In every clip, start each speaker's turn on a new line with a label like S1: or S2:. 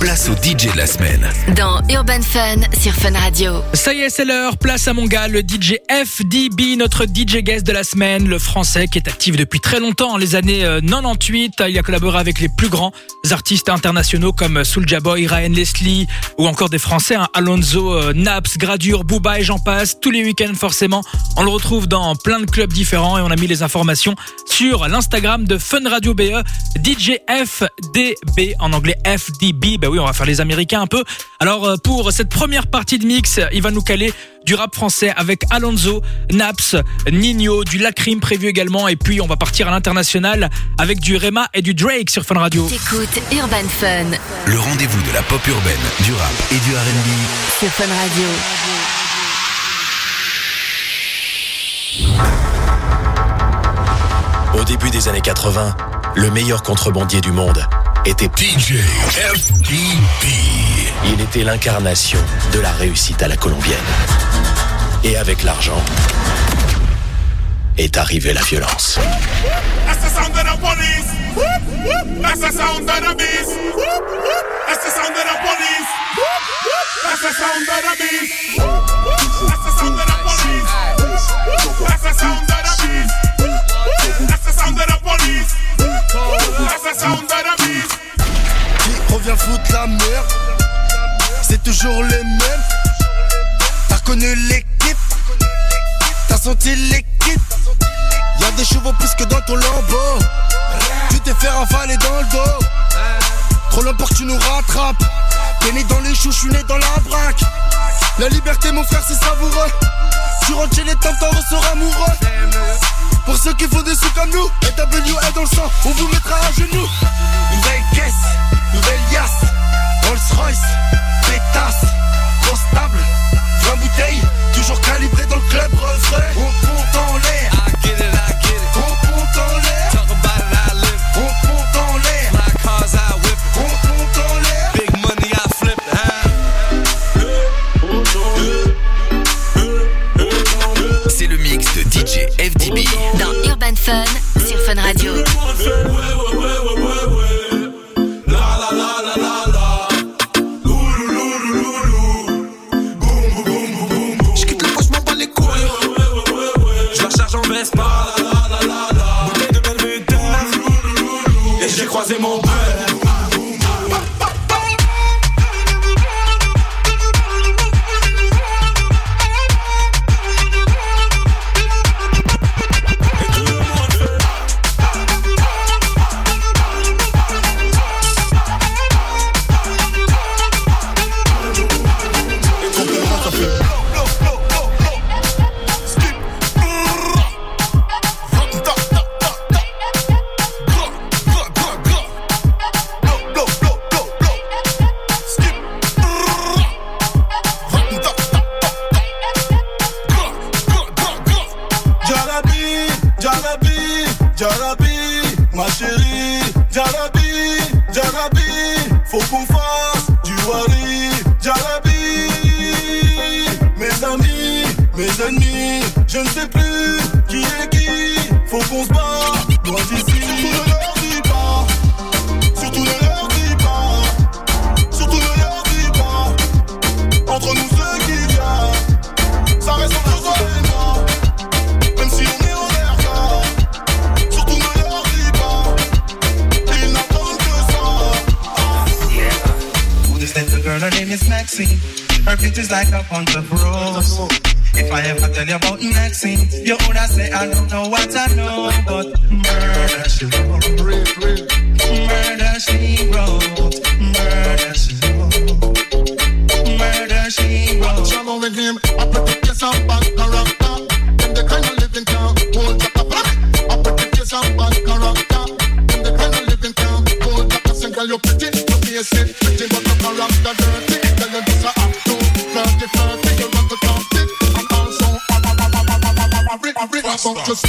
S1: place au DJ de la semaine.
S2: Dans Urban Fun sur Fun Radio.
S3: Ça y est, c'est l'heure. Place à mon gars, le DJ FDB, notre DJ guest de la semaine, le français qui est actif depuis très longtemps, les années 98. Euh, Il a collaboré avec les plus grands artistes internationaux comme Soulja Boy, Ryan Leslie ou encore des Français, hein. Alonso, euh, Naps, Gradure, Booba et j'en passe. Tous les week-ends, forcément. On le retrouve dans plein de clubs différents et on a mis les informations sur l'Instagram de Fun Radio BE, DJ FDB en anglais FDB. Ben oui, on va faire les Américains un peu. Alors euh, pour cette première partie de mix, il va nous caler du rap français avec Alonso, Naps, Nino, du Lacrim prévu également. Et puis on va partir à l'international avec du Rema et du Drake sur Fun Radio.
S2: Écoute Urban Fun.
S1: Le rendez-vous de la pop urbaine, du rap et du RB. sur Fun Radio. Au début des années 80, le meilleur contrebandier du monde DJ FBB. Il était l'incarnation de la réussite à la Colombienne. Et avec l'argent, est arrivée la violence. Assassin de la police! Assassin de la police! Assassin de la police! Assassin de
S4: la police! Assassin Assassin de la police! Qui revient foutre la merde C'est toujours les mêmes T'as connu l'équipe T'as senti l'équipe Y'a des chevaux plus que dans ton lambeau Tu t'es fait ravaler dans le dos Trop l'emporte tu nous rattrapes T'es né dans les choux, je suis né dans la braque La liberté mon frère c'est savoureux Tu rentres chez les temps, t'en ressors amoureux pour ceux qui font des sous comme nous, et est dans le sang, on vous mettra à genoux. Nouvelle caisse, nouvelle yasse, Rolls Royce, pétasse, constable, 20 bouteilles, toujours calibré dans le club refrain.
S2: sur Fun Radio.
S5: it is like a punch of rose. If I ever tell you about Maxine, you would have say I don't know what I know, but murder she wrote, murder she wrote, murder she wrote, murder she wrote.
S6: I'm on with him. I put the kiss on back character. Them the kind of living town, hold up I put the kiss on back character. Them the kind of living town, hold up a single. You pretty, you face it, pretty but the character girl. funk. Cause...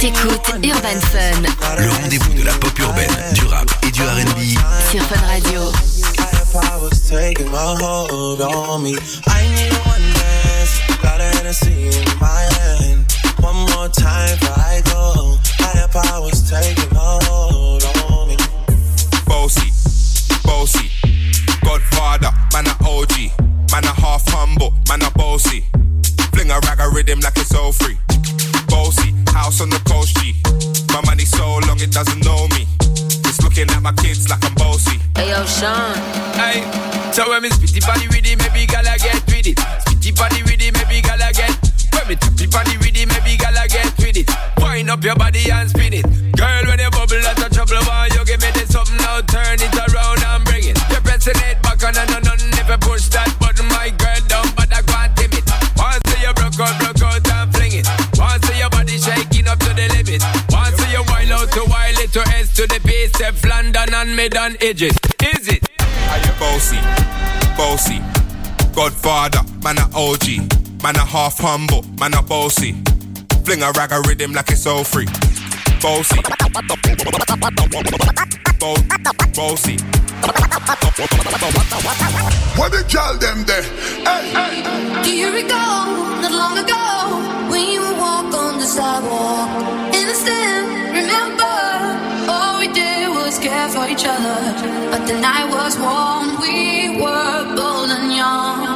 S2: T'écoutes Urban Fun. Le
S1: rendez-vous de la pop urbaine, du rap et du RB. Sur Fun Radio.
S7: One more time before I go. I powers taking hold on me. Bossy, bossy, Godfather, man a OG, man a half humble, man a bossy. Fling a rag a rhythm like it's all free. Bossy, House on the coast, G. My money so long it doesn't know me. It's looking at my kids like I'm bossy.
S8: Hey, yo, Sean.
S9: Hey, so when me spitty body with it, maybe I get with it. Spitty body with it, maybe I get. When me tappy body with it, maybe I get with it. Wind up your body and spin it. to S to the base of London and mid on edges. Is it?
S7: Are you bossy? Bossy. Godfather, man a OG. Man a half humble, man a bossy. Fling a rag a rhythm like it's all free bossy,
S10: What
S11: them there?
S10: not long ago, when you on the sidewalk. remember, all we did was care for each other. But the night was warm, we were bold and young.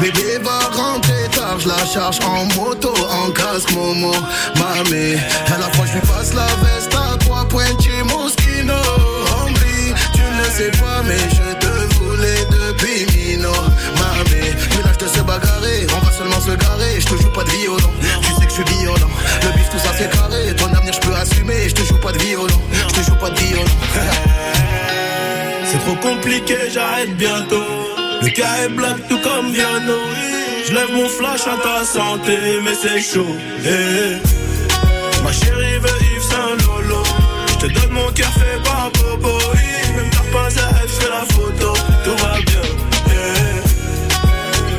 S12: Bébé va rentrer tard, je la charge en moto, en casque Momo, mamé À la fois je lui passe la veste à toi mon Moschino hombri. tu ne sais pas mais je te voulais depuis Mino Mamé, mais là je te sais bagarrer, on va seulement se garer Je te joue pas de violon, tu sais que je suis violent Le bif tout ça c'est carré, ton avenir je peux assumer Je te joue pas de violon, je te joue pas de violon
S13: C'est trop compliqué, j'arrête bientôt le cas est black tout comme Viano. Je lève mon flash à ta santé, mais c'est chaud. Eh, eh. Ma chérie veut Yves Saint Lolo. Je te donne mon cœur fait par Bobo. Même pas pas à elle, la photo. Tout va bien. Hey.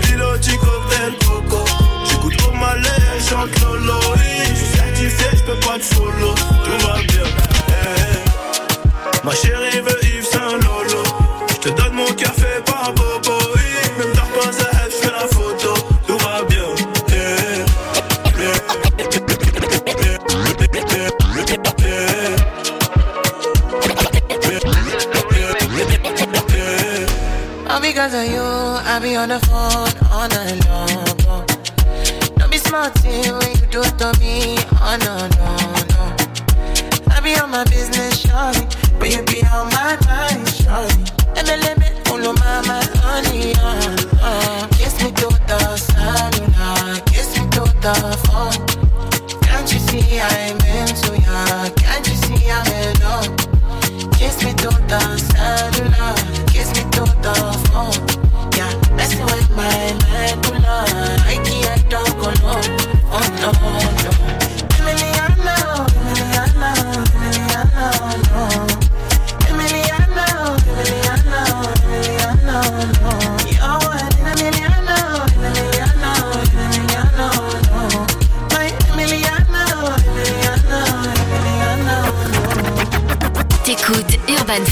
S13: Eh. Piloti cocktail coco. J'écoute pour ma je chante Lolo. Je suis certifié, je peux pas te follow. Tout va bien. Ma chérie veut on the phone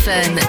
S2: Listen.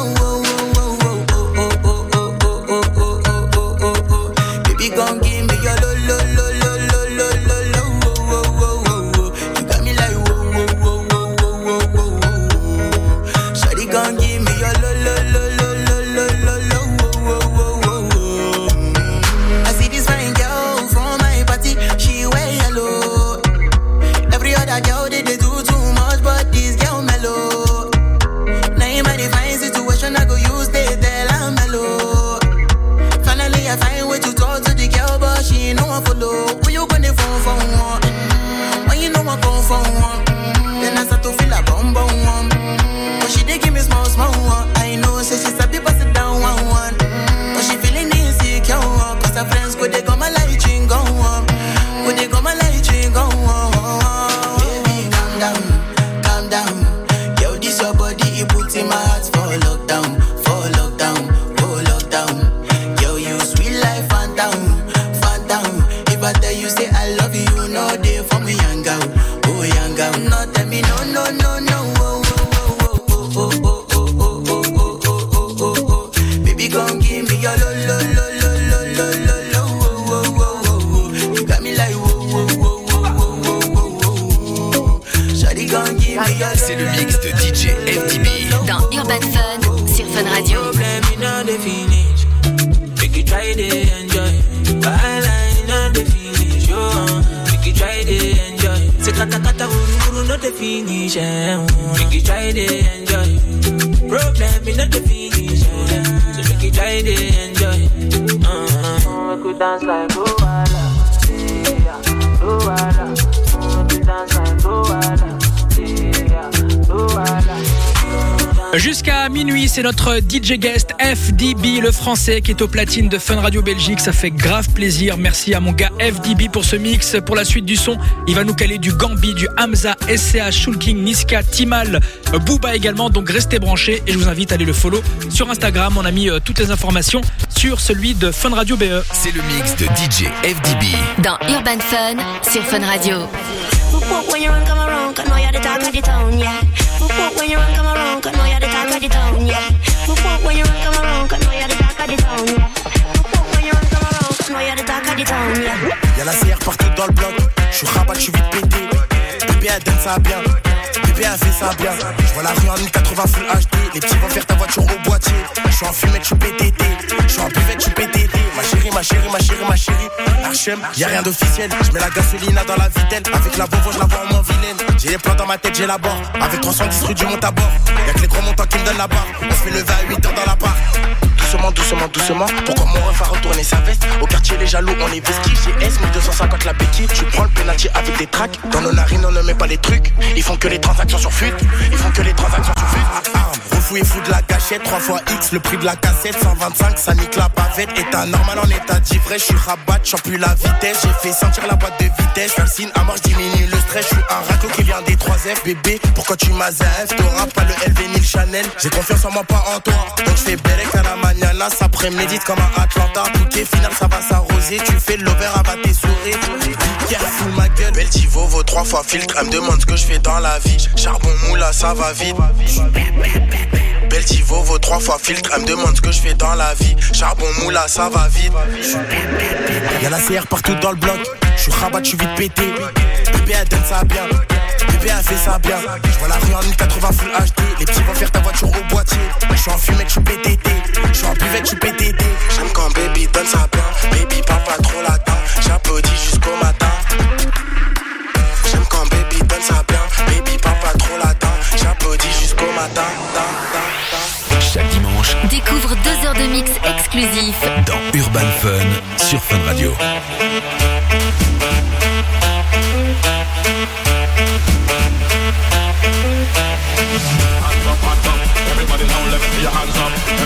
S3: dance like Luwala. Yeah, Luwala. Jusqu'à minuit, c'est notre DJ guest FDB, le français, qui est au platine de Fun Radio Belgique. Ça fait grave plaisir. Merci à mon gars FDB pour ce mix. Pour la suite du son, il va nous caler du Gambi, du Hamza, SCA, Shulking, Niska, Timal, Booba également. Donc restez branchés et je vous invite à aller le follow sur Instagram. On a mis euh, toutes les informations sur celui de Fun Radio BE.
S1: C'est le mix de DJ FDB.
S2: Dans Urban Fun, sur Fun Radio. Whoop whoop when you run, come around, cause know you're the talk of the town, yeah. Whoop whoop when you run, come around, cause know you're the talk of the town, yeah. Whoop
S14: whoop when you run, come around, cause know you're the talk of the town, yeah. Whoop whoop when you run, come around, cause now you're the talk of the town, yeah. Y'a la CR partout dans le bloc, j'suis rabat, j'suis vite pété. Bébé, elle donne ça bien. Je vois la rue en 1080 Full HD. Les petits vont faire ta voiture au boîtier. Je suis en fumée je PTT. Je suis en buvette, je PTT. Ma chérie, ma chérie, ma chérie, ma chérie. HM, y a rien d'officiel. Je mets la gasolina dans la vitelle. Avec la bovo, je la vois en moins vilaine. J'ai les plans dans ma tête, j'ai la barre. Avec 310 rue du monte à bord. Y'a que les gros montants qui me donnent la barre. On se fait lever à 8h dans la barre doucement, doucement, doucement. Pourquoi mon ref a retourné sa veste Au quartier, les jaloux, on est vestis. J'ai S, 1250 la béquille. Tu prends le pénalty avec des tracks. Dans nos narines, on ne met pas les trucs. Ils font que les transactions sur fuite. Ils font que les transactions sur fuite. vous refouillez fou de la gâchette. 3 fois X, le prix de la cassette. 125, ça nique la bavette. État normal en état d'ivraie Je suis rabat, j'en plus la vitesse. J'ai fait sentir la boîte de vitesse. J'fais à marche, diminue le stress. Je suis un raco qui vient des 3F. Bébé, pourquoi tu m'as F T'auras pas le LV ni le Chanel. J'ai confiance en moi, pas en toi. Donc je fais à la a, ça près-médite comme un Atlanta. est final, ça va s'arroser. Tu fais l'over, abat tes souris. Yeah, ma gueule. Belle vaut trois fois filtre. Elle me demande ce que je fais dans la vie. Charbon moula, ça va vite. Belle Divo, vaut trois fois filtre. Elle me demande ce que je fais dans la vie. Charbon moula, ça va vite. Y'a la CR partout dans le bloc. Je suis rabat, je suis vite pété. Bébé, elle donne ça bien. Bébé a fait ça bien. Je vois la rue en 1080 full HD. Les petits vont faire ta voiture au boîtier. Je suis en fumée je suis PTT. Je suis en buvette, je suis PTT. J'aime quand baby donne sa bien. Baby parle trop latin. J'applaudis jusqu'au matin. J'aime quand baby donne sa bien. Baby parle trop latin. J'applaudis jusqu'au matin.
S1: Chaque dimanche,
S2: découvre deux heures de mix exclusif
S1: dans Urban Fun sur Fun Radio.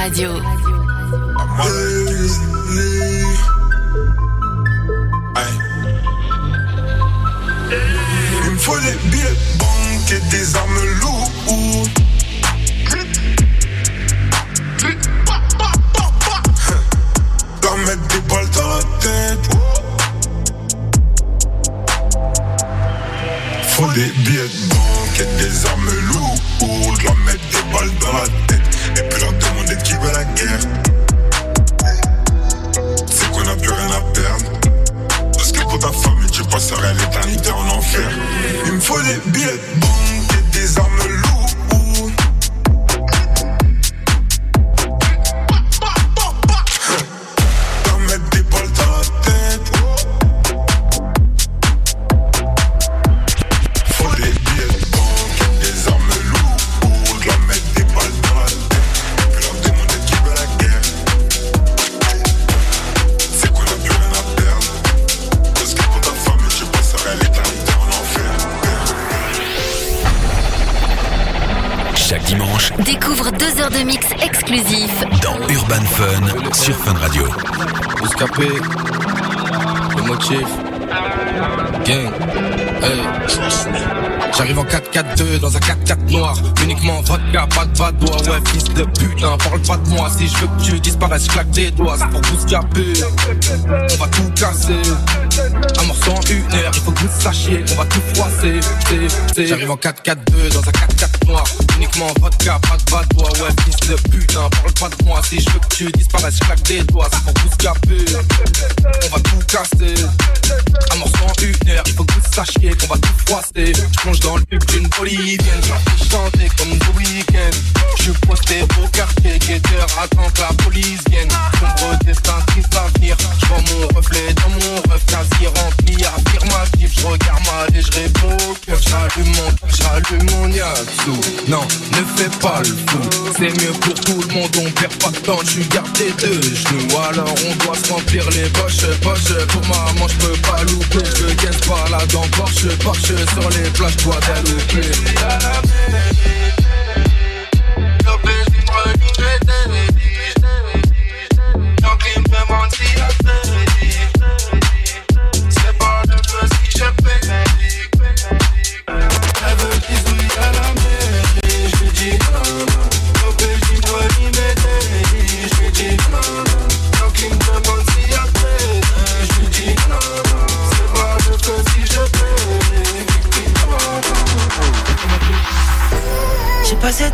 S1: Radio. Il
S15: me faut des billets banques et des armes lourdes.
S16: claque des doigts, c'est pour caper On va tout casser. Un morceau en une heure, il faut que vous sachiez, on va tout froisser. J'arrive en 4-4-2 dans un 4-4 noir. Uniquement vodka, pas de bois. Ouais, fils de putain, parle pas de moi. Si je veux que tu disparaisses, je claque des doigts, c'est pour On va tout casser. Un morceau en une heure, il faut que vous sachiez qu'on va tout froisser. Je plonge dans le pub d'une bolivienne, j'en fais chanter comme The Weeknd. Je posté au quartier attends que la police vienne Sombre destin qui s'avenir Je vois mon reflet dans mon ref Quasi rempli affirmatif Je regarde mal et je réponds au cœur J'allume mon, j'allume mon yacht. Non, ne fais pas le fou C'est mieux pour tout le monde, on perd pas de temps Tu gardes tes deux genoux Alors on doit se remplir les poches, poches Pour maman je peux pas louper Je guette pas la dent Porche, porche Sur les plages, toi d'aller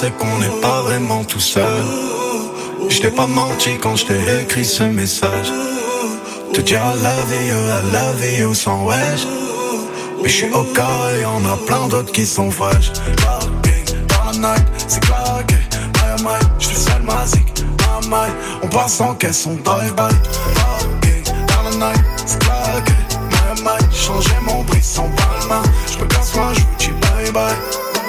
S17: c'est qu'on n'est pas vraiment tout seul. Je pas menti quand je t'ai écrit ce message. Te dire à la vie, euh, à la vie, sans wesh. Mais je suis au cas et on a plein d'autres qui sont Parking, Dans la night, c'est claqué. bye bye oh je seul ma zik. Oh on passe en caisse, on bye bye. Dans la night, c'est claqué. My oh J'ai changer mon bris sans palma. Je peux casse moi, je vous dis bye bye.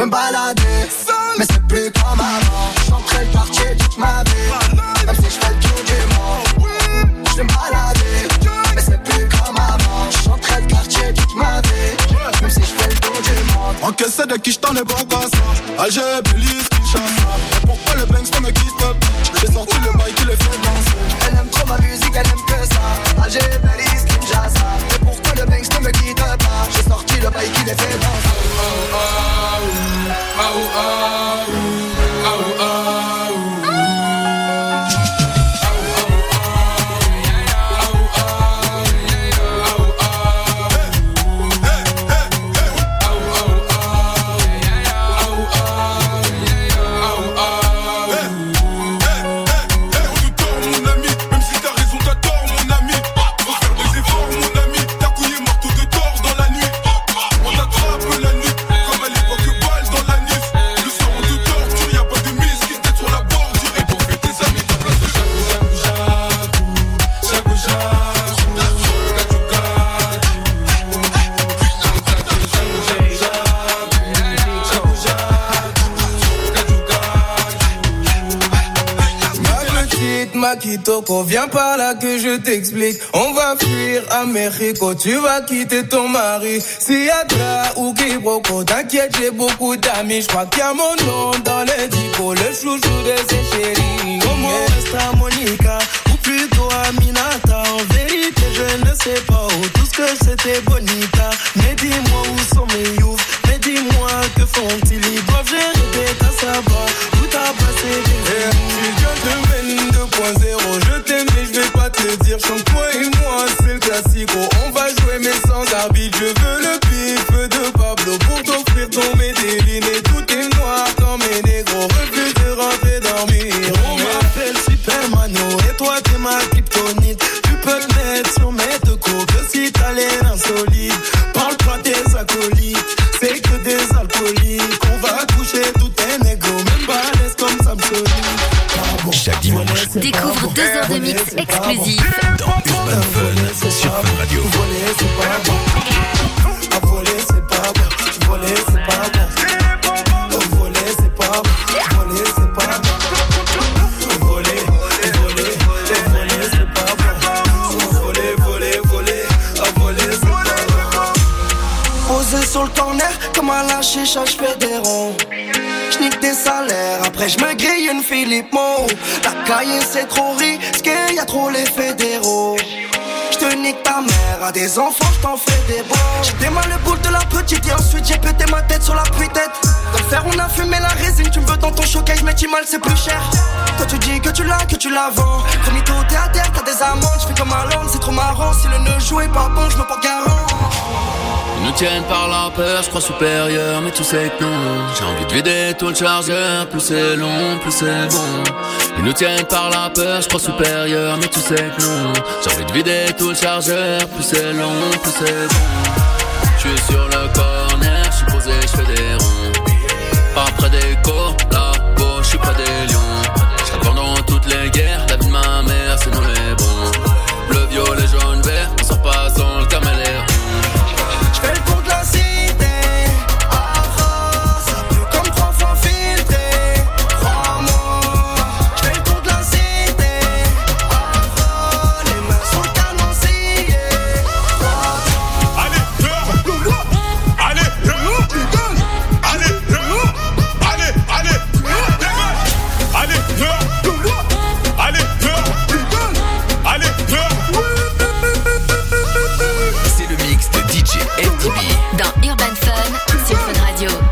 S18: Je me balade
S19: Viens par là que je t'explique. On va fuir à tu vas quitter ton mari. Si la ou Kiboko, t'inquiète, j'ai beaucoup d'amis. Je crois qu'il y a mon nom dans les dico, le chouchou de ses chéris. Comment à Monica ou plutôt Minata En vérité, je ne sais pas où tout ce que c'était bonnie.
S2: Découvre deux heures de mix exclusifs
S1: dans Urban sur
S20: Radio. sur le comme à des j'nique des salaires. Après, j'me grille une Philippe Mo. La caille, c'est trop risqué, y a trop les fédéraux. J'te nique ta mère, à des enfants, j't'en fais des bons. mal le boule de la petite et ensuite j'ai pété ma tête sur la puits-tête. Dans on a fumé la résine, tu me veux dans ton showcase, mais tu mal, c'est plus cher. Toi, tu dis que tu l'as, que tu la vends. promis tout, t'es à terre, t'as des amendes. J'fais comme un land, c'est trop marrant. Si le ne joue pas bon, j'me porte garant.
S21: Ils nous tiennent par la peur, je crois supérieur, mais tu sais que non. J'ai envie de vider tout le chargeur, plus c'est long, plus c'est bon. Ils nous tiennent par la peur, je crois supérieur, mais tu sais que non. J'ai envie de vider tout le chargeur, plus c'est long, plus c'est bon. Tu es sur le corner, je suis posé, je fais des ronds. Pas près des corps, là, je suis près des lions.
S2: Fun Fun sur Fun Radio.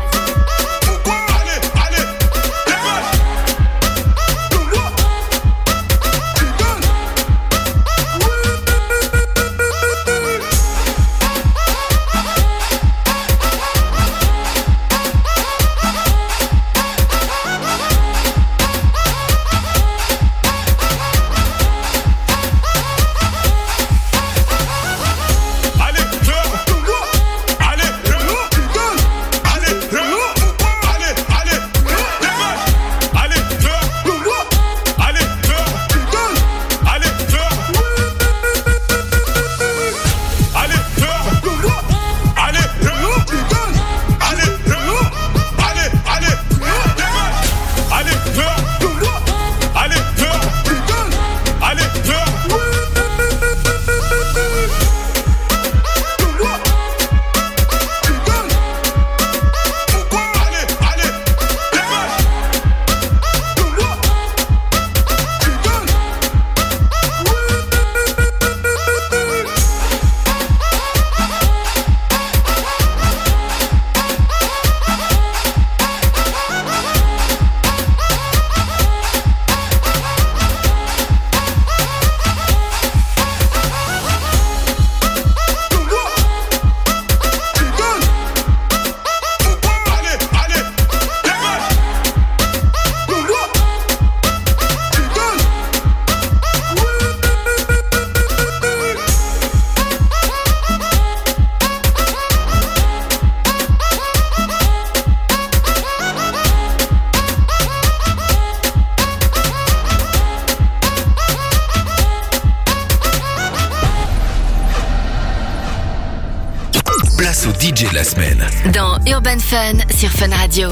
S1: au DJ de la semaine. Dans Urban Fun sur Fun Radio.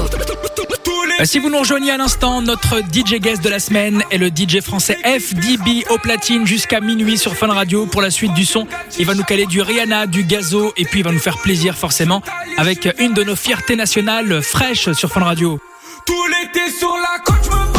S22: Euh, si vous nous rejoignez à l'instant, notre DJ guest de la semaine est le DJ français FDB au platine jusqu'à minuit sur Fun Radio pour la suite du son. Il va nous caler du Rihanna, du Gazo et puis il va nous faire plaisir forcément avec une de nos fiertés nationales fraîches sur Fun Radio.
S23: Tout l'été sur la côte,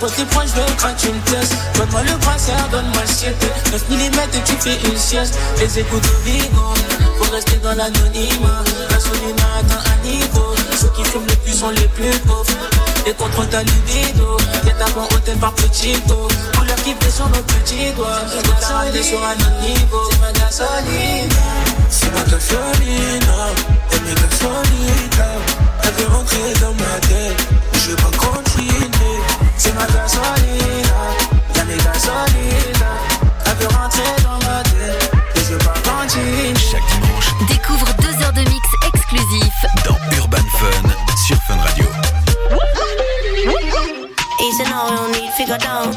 S24: pour tes points, je veux craquer une me Donne-moi le brassard, donne-moi le siècle. 9 mm et tu fais une sieste. Les écoutes au pour rester dans l'anonymat. La solina atteint un niveau. Ceux qui fument le plus sont les plus pauvres. Et contre ta libido, t'es tapons hôtel par petit dos. Couleur qui fait sur nos petits doigts. La soleil est sur un autre niveau. C'est ma gasoline. C'est ma gasoline. Et mes Elle veut rentrer dans ma tête. Je vais pas continuer. C'est ma gasolina, y'a mes gasolina. Elle veut rentrer dans ma tête, je je pas continuer.
S1: Chaque dimanche, découvre deux heures de mix exclusif dans Urban Fun sur Fun Radio. Easy now, no need figure down.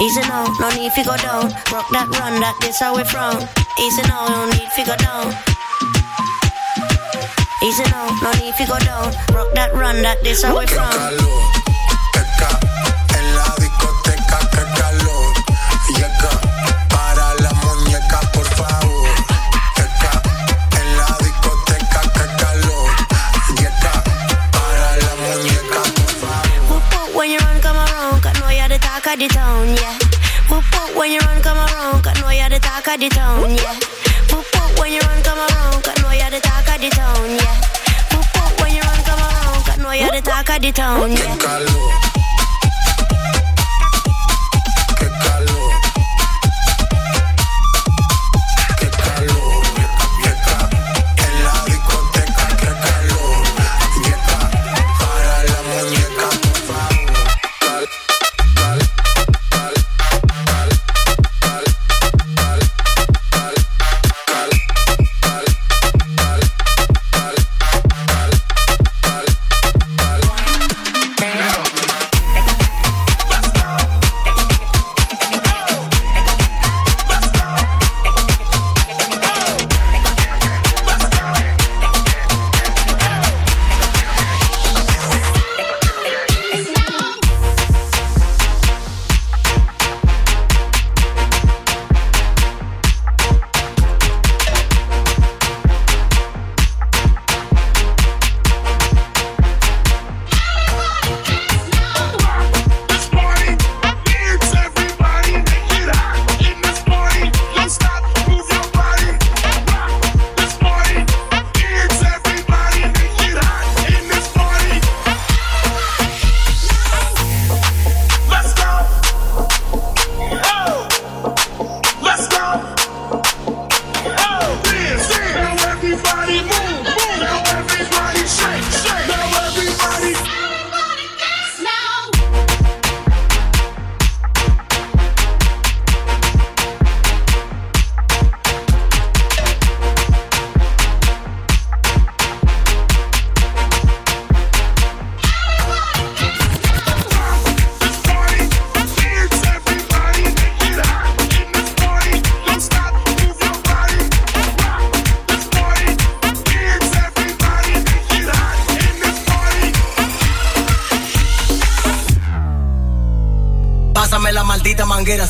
S1: Easy now, no need figure down. Rock that, run
S25: that, this how we from. Easy now, no need figure down. Easy now, no need you go down. Rock that, run that, this how we from. discoteca, para la muñeca, por favor. discoteca, para la muñeca, por favor. Whoop, whoop, when you run, come you're the talk of the town, yeah. Whoop, whoop, when you run, come around, cause know you're the talk of the town, yeah. Whoop, whoop, when you run, come around the talk of the town, yeah. Poop, poop, when you run, come around, cause know you're the talk of the town, yeah.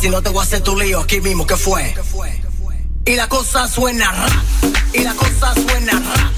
S26: Si no te voy a hacer tu lío aquí mismo, ¿qué fue? Y la cosa suena ra, y la cosa suena ra.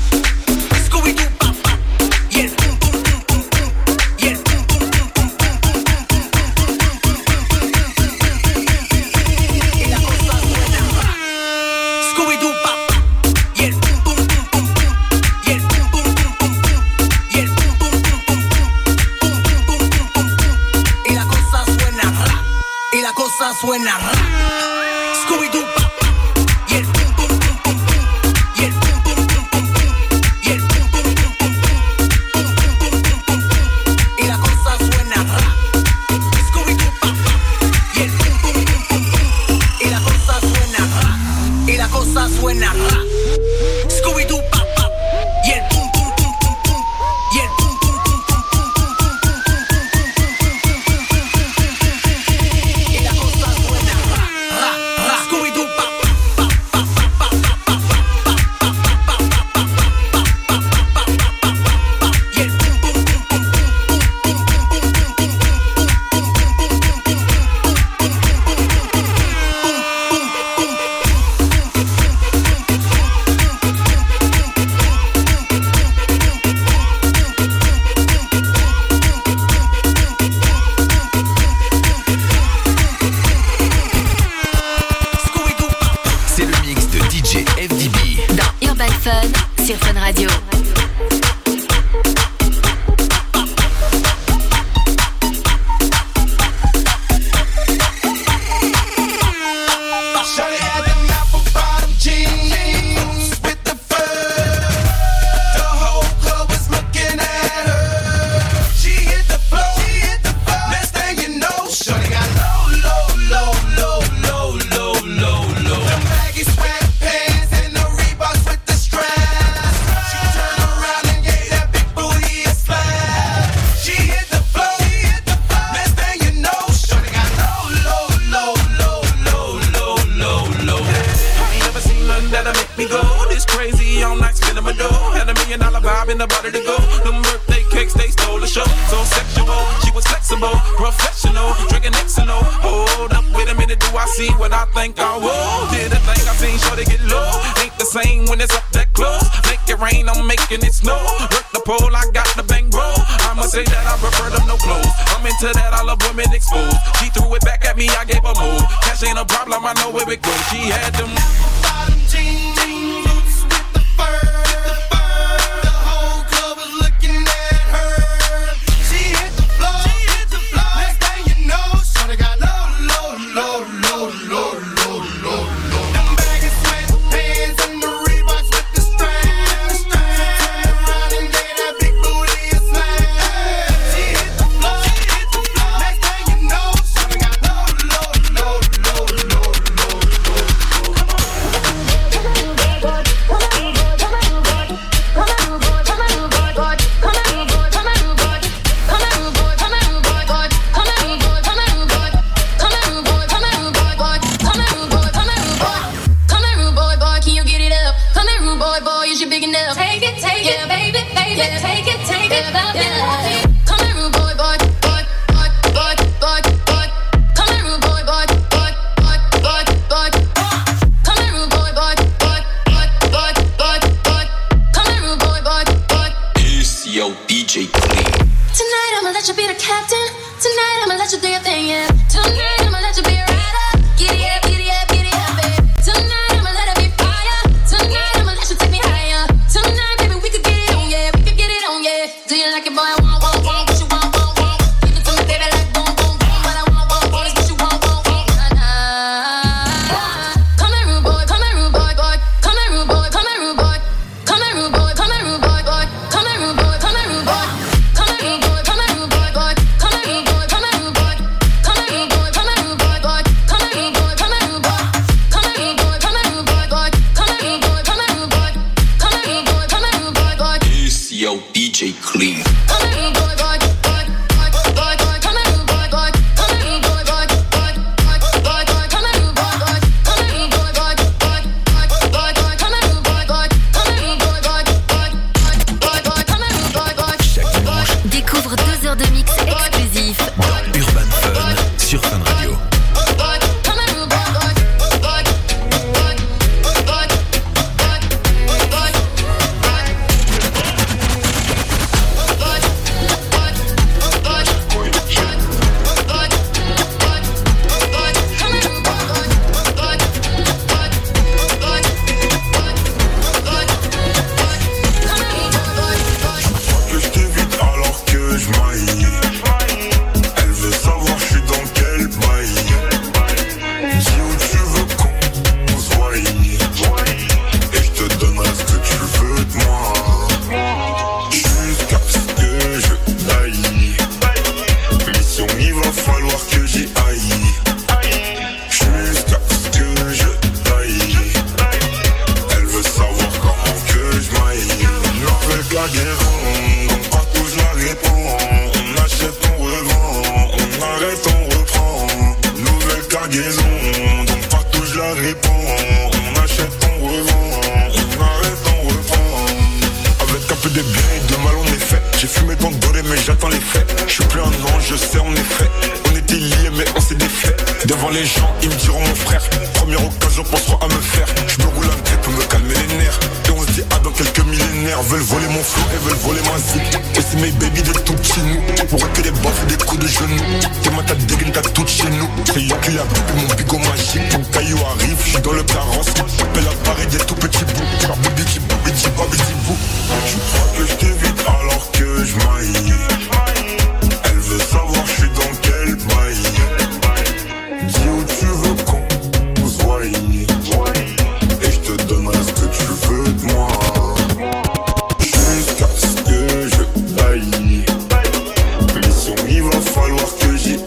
S27: Il va falloir que j'y haï.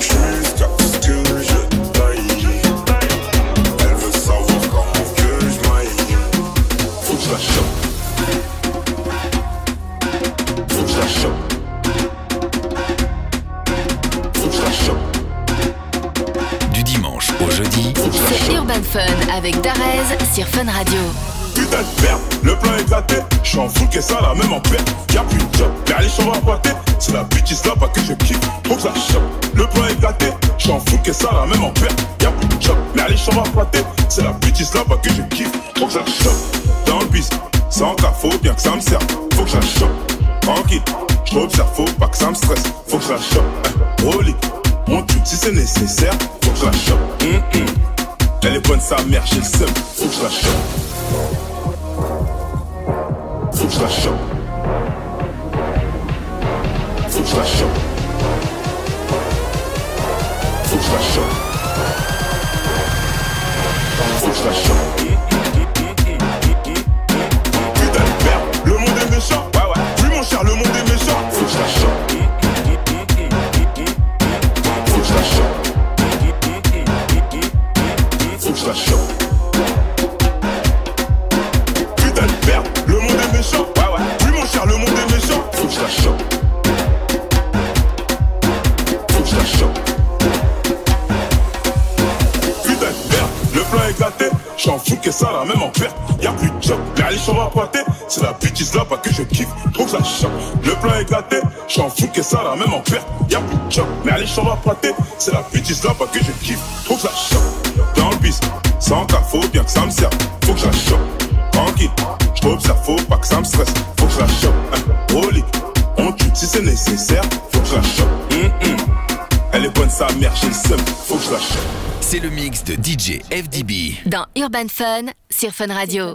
S27: Jusqu'à ce que je taille. Elle veut savoir comment que je maille. Faut que je la chante. Faut la chante.
S1: Faut la chante. Du dimanche au jeudi. C'est Urban Fun avec Darez sur Fun Radio.
S28: Le plan est gâté, j'en fous que ça la même en perte. Y'a plus de job, mais allez, chambre à pâté. C'est la bêtise là pas que je kiffe, faut que ça chope. Le plan est gâté, j'en fous que ça la même en perte. Y'a plus de job, mais allez, chambre à pâté. C'est la bêtise là pas que je kiffe, faut que ça chope. Dans le bis, sans ta faut bien que ça me serve, faut que ça chope. Tranquille, je pas que ça me stresse, faut que ça chope. Hein. mon truc si c'est nécessaire, faut que ça chope. Hum, hum. Elle est bonne sa mère, j'ai le faut que je chope. Faut que je la chope. Faut que je la chope. Faut que je la chope. Faut que je la chope. Putain de le monde est méchant. Ouais, ouais. Plus mon cher, le monde est méchant. Faut que je la chope. que ça la même en perte, y'a plus de job. La liche va pointer, c'est la bêtise là pas que je kiffe, trouve la choc. Le plan éclaté, j'en fous que ça la même en perte, y'a plus de job. La liche va pointer, c'est la bêtise là pas que je kiffe, trouve la choc. Dans le bis, sans ta faute, bien que ça me serve, faut que je la choque. Tranquille, ça faut pas que ça me stresse, faut que je la choque. Hein, on tue si c'est nécessaire, faut que je la hum, hum.
S1: C'est le mix de DJ FDB. Dans Urban Fun, Sur Fun Radio.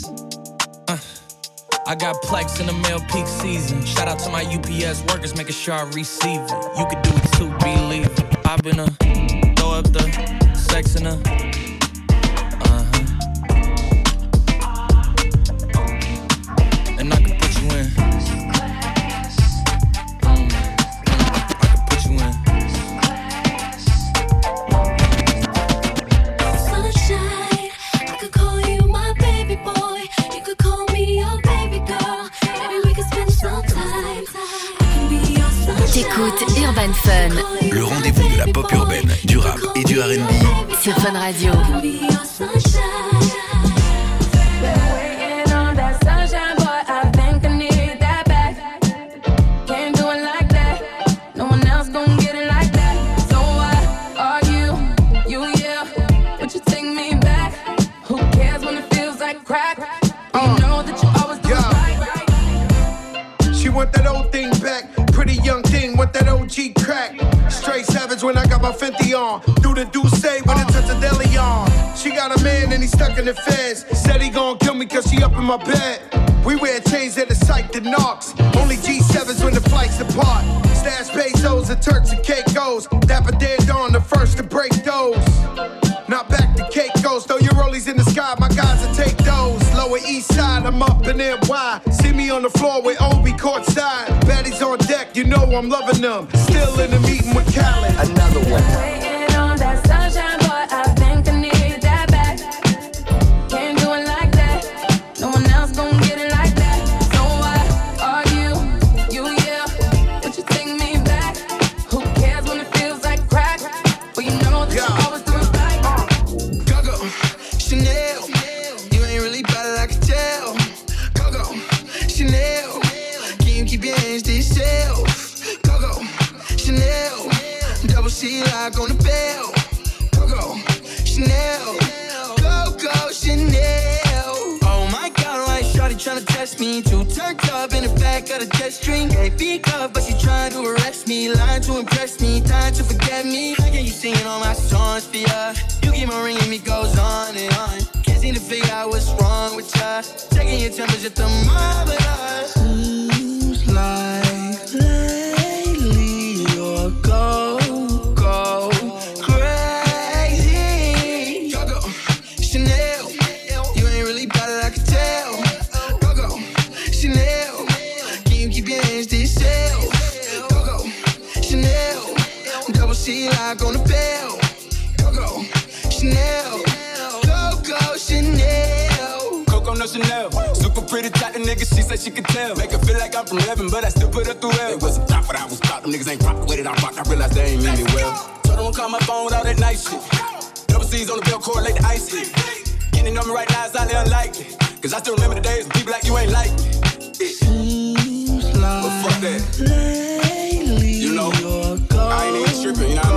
S1: I got plex in the mail peak season. Shout out to my UPS workers, making sure I receive it. You could do it too, believe it. I've been a throw up the sex in a Le rendez-vous de la pop urbaine, du rap et du RB. Sur Fun Radio. the feds. Said he gon' kill me cause she up in my bed. We wear chains that are psyched to knocks. Only G7s
S29: when the flights apart. Stash pesos and Turks and Caicos. Dapper dead on the first to break those. Not back to Caicos, though your rollies in the sky, my guys will take those. Lower east side, I'm up in NY. See me on the floor with Obi courtside. Baddies on deck, you know I'm loving them. Still in the meeting with Cali. Another one. I got a jet stream. Baby glove, but she trying to arrest me. Lying to impress me, time to forget me. How can you singing all my songs for ya? You keep on ringing me, goes on and on. Can't seem to figure out what's wrong with ya. Taking your temperature thermometer. Mm.
S30: She said she could tell. Make her feel like I'm from heaven, but I still put her through hell. It wasn't top, but I was top. Them niggas ain't rock the way that I rock. I realized they ain't mean me well. Told them to call my phone with all that nice shit. Double C's on the bell correlate the ice hit. Getting on me right now is highly unlikely. Cause I still remember the days when people like you ain't like me.
S29: Seems like but fuck that.
S30: Lately you know, I ain't even tripping, you know.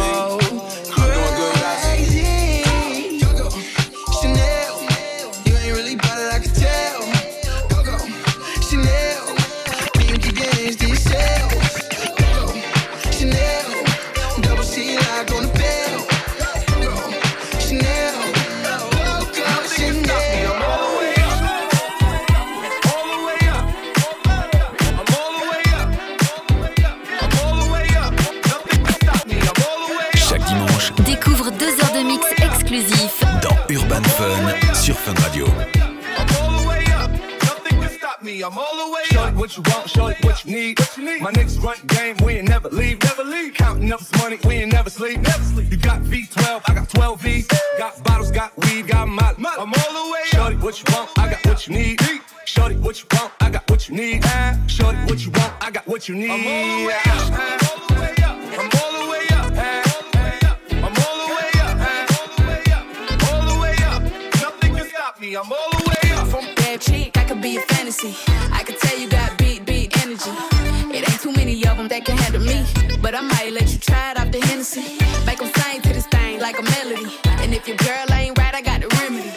S1: Fun
S29: Radio.
S1: I'm all the way Show it what you want, show it what you need. What you need. My next run game, we ain't never leave, never leave. Counting up this money, we ain't never sleep, never sleep. You got V12, I got 12 V. Got bottles, got weed, got my. I'm all the way Show it what you want,
S31: I got what you need. Shorty, what you want? I got what you need. Shorty, what you want? I got what you need. I'm all the way up. I'm all the way up. me, I'm all the way up. From that cheek, I could be a fantasy. I could tell you got beat, beat energy. It ain't too many of them that can handle me. But I might let you try it off the Hennessy. Make them sing to this thing like a melody. And if your girl ain't right, I got the remedy.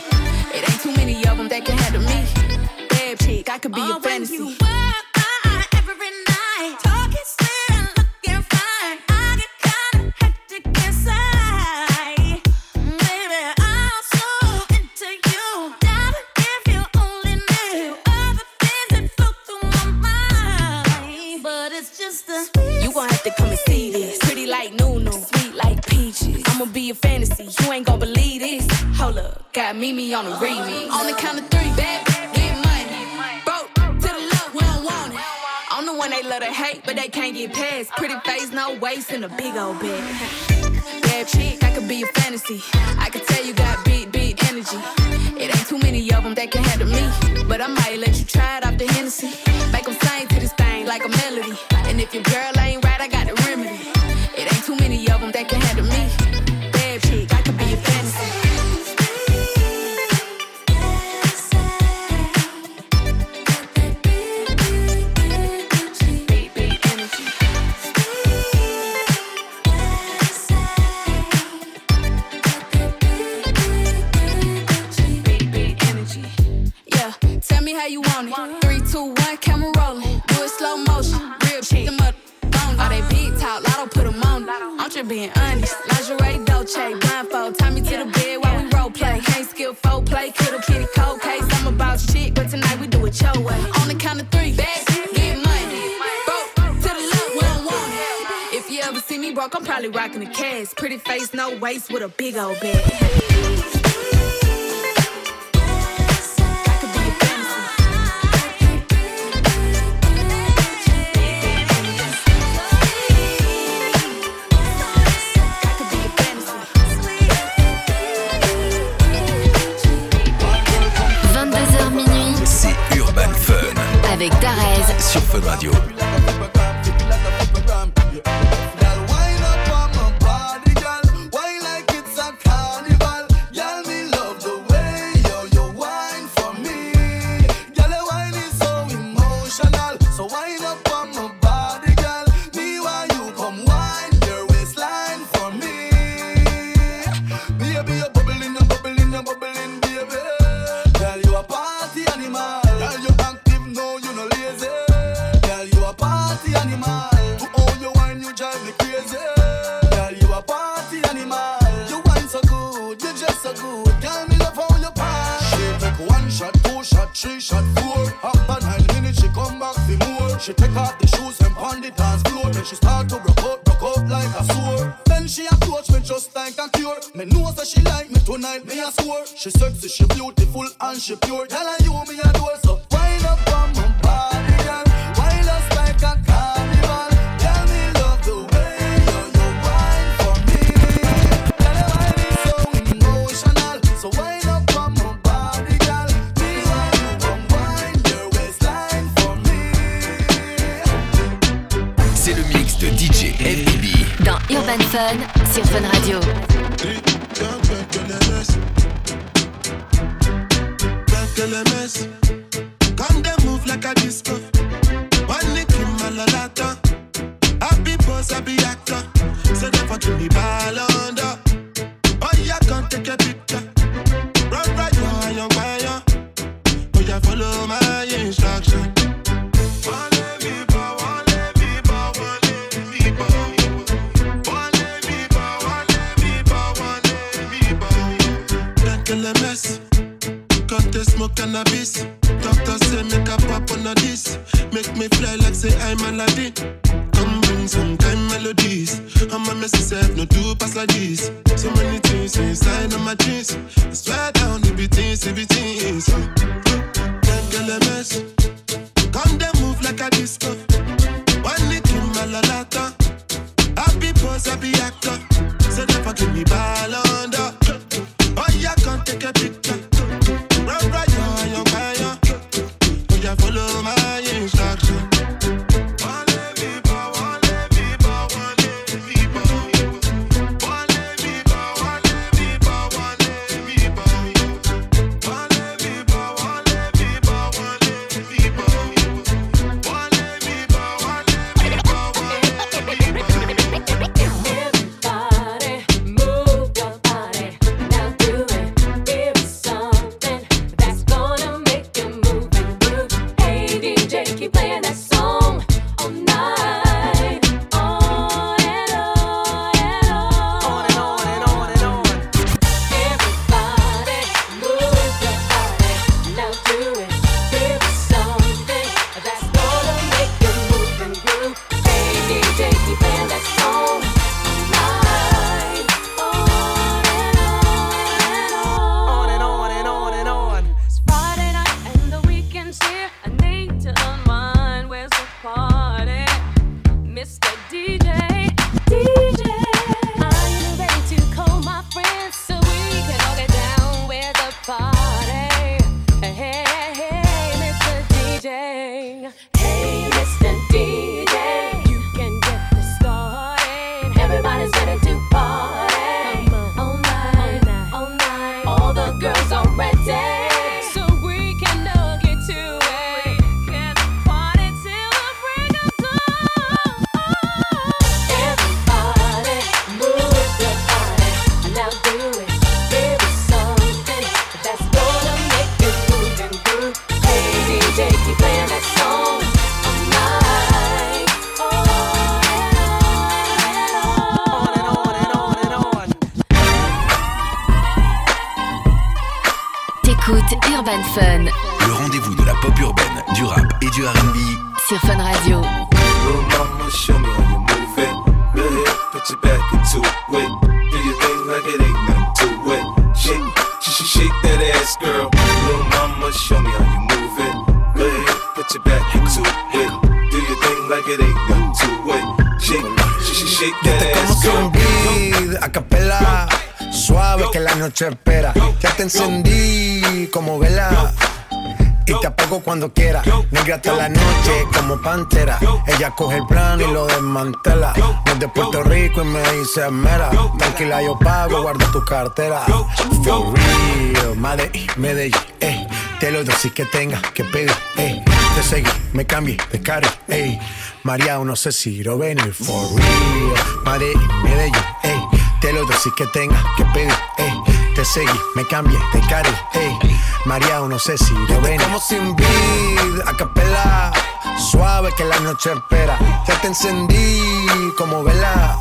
S31: It ain't too many of them that can handle me. Bad chick, I could be oh, a fantasy. be a fantasy. You ain't gon' believe this. Hold up, got Mimi on the remix. On the count of three, bad get money. Broke to the love, we don't want it. I'm the one they love to hate, but they can't get past. Pretty face, no waist, and a big old bag.
S32: Bad chick, I could be a fantasy. I could tell you got big, big energy. It ain't too many of them that can handle me. But I might let you try it off the Hennessy. Make them sing to this thing like a melody. And if your girl ain't right, I got the remedy. It ain't too many of them that can cash. Pretty face, no waist with a big old bag.
S1: to broke out, broke out like a sore. Then she approached me just like a cure. Me know that she like me tonight, me a swore. She sexy, she beautiful, and she pure. Tell her you me a door, so Fun sur Fun Radio.
S33: Yo te como un a capela, suave que la noche espera. Ya te encendí como vela. Y te apago cuando quiera, negra hasta la noche como pantera. Ella coge el plan y lo desmantela. No de Puerto Rico y me dice mera. Tranquila, yo pago, guardo tu cartera. For real, madre eh, Medellín, eh. Te lo doy si que tenga que pedir, eh. Te seguí, me cambie, te cara, ey. María, no sé si lo ven el for real. Madre, Medellín, ey. Te lo decís que tenga que pedir, ey. Te seguí, me cambié te cari, ey. María, no sé si lo ven. Como sin vida, a capela. Suave que la noche espera. Ya te encendí como vela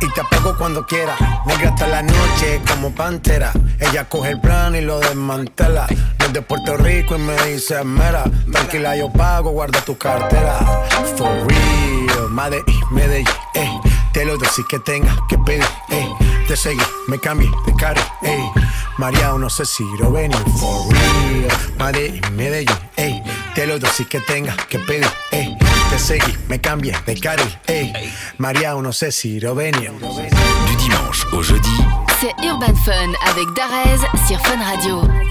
S33: y te apago cuando quiera. Negra hasta la noche como pantera. Ella coge el plan y lo desmantela. Desde Puerto Rico y me dice, mera, tranquila yo pago, guarda tu cartera. For real, madre, me eh te lo doy que tenga que pedir, Te seguí, me cambié de carro, ey. María, no sé si lo venir for real. y Medellín, ey. Te lo doy que tenga que pedir, ey. Te seguí, me cambié de carro, ey. María, no sé si lo Du dimanche
S1: au jeudi, c'est Urban Fun avec Darez sur Fun Radio.